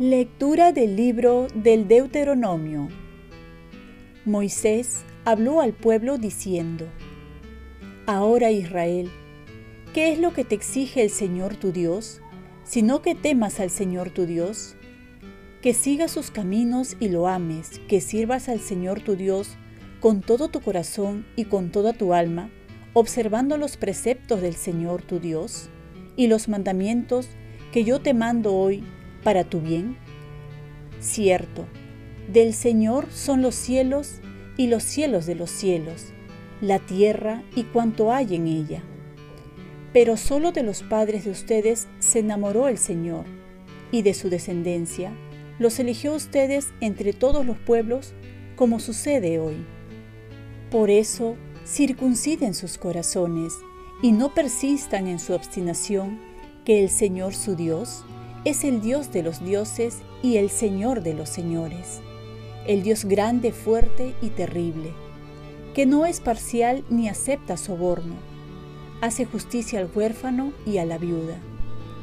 Lectura del libro del Deuteronomio. Moisés habló al pueblo diciendo, Ahora Israel, ¿qué es lo que te exige el Señor tu Dios, sino que temas al Señor tu Dios? Que sigas sus caminos y lo ames, que sirvas al Señor tu Dios con todo tu corazón y con toda tu alma, observando los preceptos del Señor tu Dios y los mandamientos que yo te mando hoy para tu bien? Cierto, del Señor son los cielos y los cielos de los cielos, la tierra y cuanto hay en ella. Pero solo de los padres de ustedes se enamoró el Señor, y de su descendencia los eligió ustedes entre todos los pueblos, como sucede hoy. Por eso, circunciden sus corazones y no persistan en su obstinación, que el Señor su Dios es el Dios de los dioses y el Señor de los señores, el Dios grande, fuerte y terrible, que no es parcial ni acepta soborno, hace justicia al huérfano y a la viuda,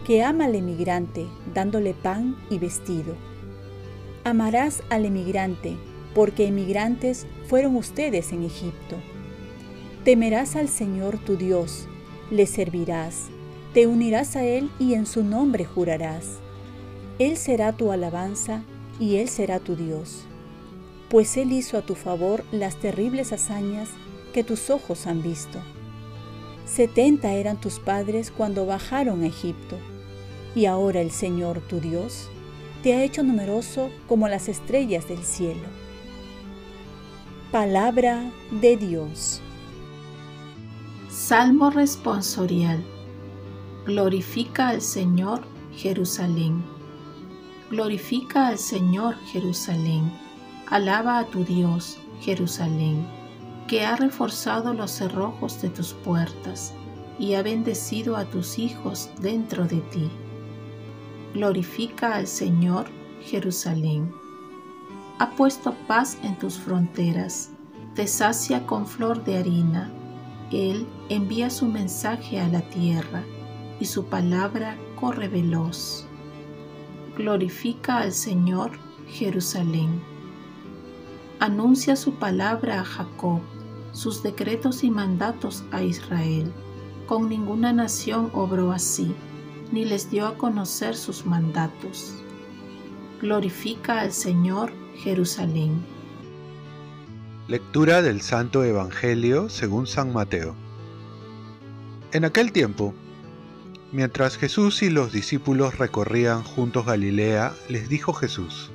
que ama al emigrante dándole pan y vestido. Amarás al emigrante, porque emigrantes fueron ustedes en Egipto. Temerás al Señor tu Dios, le servirás te unirás a Él y en su nombre jurarás. Él será tu alabanza y Él será tu Dios, pues Él hizo a tu favor las terribles hazañas que tus ojos han visto. Setenta eran tus padres cuando bajaron a Egipto, y ahora el Señor tu Dios te ha hecho numeroso como las estrellas del cielo. Palabra de Dios. Salmo responsorial. Glorifica al Señor Jerusalén. Glorifica al Señor Jerusalén. Alaba a tu Dios, Jerusalén, que ha reforzado los cerrojos de tus puertas y ha bendecido a tus hijos dentro de ti. Glorifica al Señor Jerusalén. Ha puesto paz en tus fronteras, te sacia con flor de harina. Él envía su mensaje a la tierra y su palabra corre veloz. Glorifica al Señor Jerusalén. Anuncia su palabra a Jacob, sus decretos y mandatos a Israel. Con ninguna nación obró así, ni les dio a conocer sus mandatos. Glorifica al Señor Jerusalén. Lectura del Santo Evangelio según San Mateo. En aquel tiempo, Mientras Jesús y los discípulos recorrían juntos Galilea, les dijo Jesús,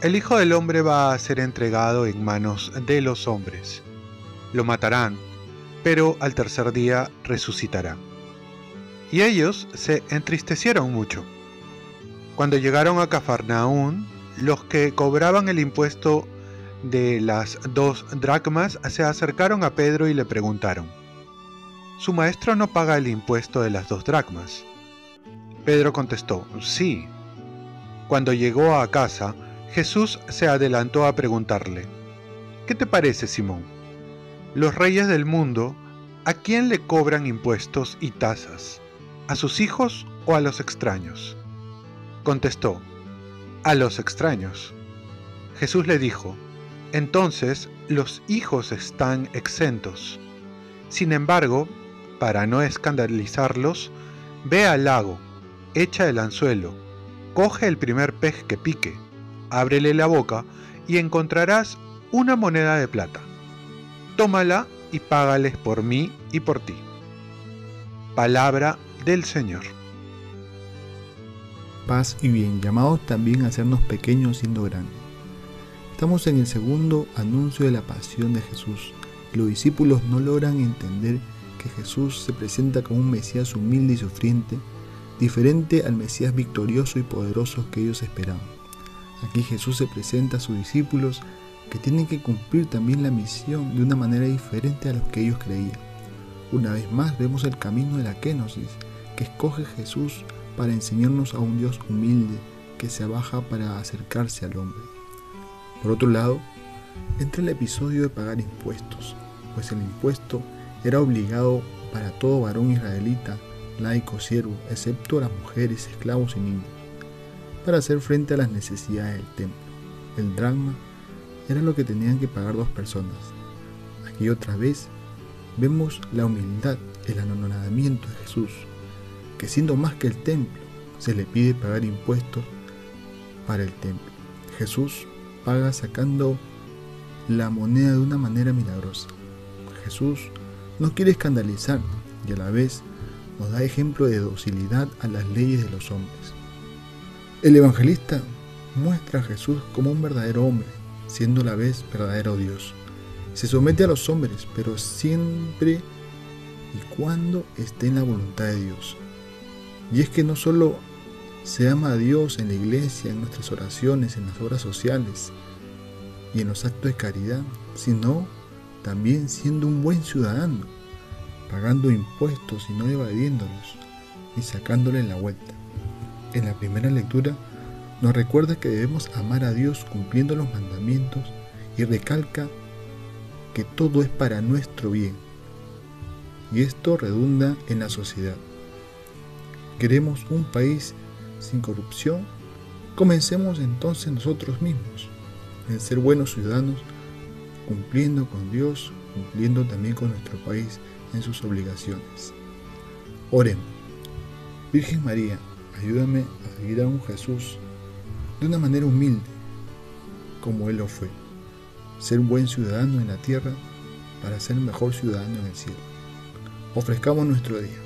El Hijo del Hombre va a ser entregado en manos de los hombres. Lo matarán, pero al tercer día resucitará. Y ellos se entristecieron mucho. Cuando llegaron a Cafarnaún, los que cobraban el impuesto de las dos dracmas se acercaron a Pedro y le preguntaron, su maestro no paga el impuesto de las dos dracmas. Pedro contestó, sí. Cuando llegó a casa, Jesús se adelantó a preguntarle, ¿qué te parece, Simón? Los reyes del mundo, ¿a quién le cobran impuestos y tasas? ¿A sus hijos o a los extraños? Contestó, a los extraños. Jesús le dijo, entonces los hijos están exentos. Sin embargo, para no escandalizarlos, ve al lago, echa el anzuelo, coge el primer pez que pique, ábrele la boca y encontrarás una moneda de plata. Tómala y págales por mí y por ti. Palabra del Señor. Paz y bien, llamados también a hacernos pequeños siendo grandes. Estamos en el segundo anuncio de la pasión de Jesús. Los discípulos no logran entender Jesús se presenta como un Mesías humilde y sufriente, diferente al Mesías victorioso y poderoso que ellos esperaban. Aquí Jesús se presenta a sus discípulos que tienen que cumplir también la misión de una manera diferente a los que ellos creían. Una vez más vemos el camino de la kenosis que escoge Jesús para enseñarnos a un Dios humilde que se abaja para acercarse al hombre. Por otro lado, entra el episodio de pagar impuestos, pues el impuesto era obligado para todo varón israelita, laico, siervo, excepto las mujeres, esclavos y niños, para hacer frente a las necesidades del templo. El drama era lo que tenían que pagar dos personas. Aquí otra vez vemos la humildad, el anonadamiento de Jesús, que siendo más que el templo, se le pide pagar impuestos para el templo. Jesús paga sacando la moneda de una manera milagrosa. Jesús no quiere escandalizar y a la vez nos da ejemplo de docilidad a las leyes de los hombres. El evangelista muestra a Jesús como un verdadero hombre, siendo a la vez verdadero Dios. Se somete a los hombres, pero siempre y cuando esté en la voluntad de Dios. Y es que no solo se ama a Dios en la iglesia, en nuestras oraciones, en las obras sociales y en los actos de caridad, sino también siendo un buen ciudadano, pagando impuestos y no evadiéndolos, y sacándole la vuelta. En la primera lectura nos recuerda que debemos amar a Dios cumpliendo los mandamientos y recalca que todo es para nuestro bien. Y esto redunda en la sociedad. Queremos un país sin corrupción. Comencemos entonces nosotros mismos en ser buenos ciudadanos, cumpliendo con Dios, cumpliendo también con nuestro país en sus obligaciones. Oremos. Virgen María, ayúdame a seguir a un Jesús de una manera humilde, como Él lo fue. Ser un buen ciudadano en la tierra para ser mejor ciudadano en el cielo. Ofrezcamos nuestro día.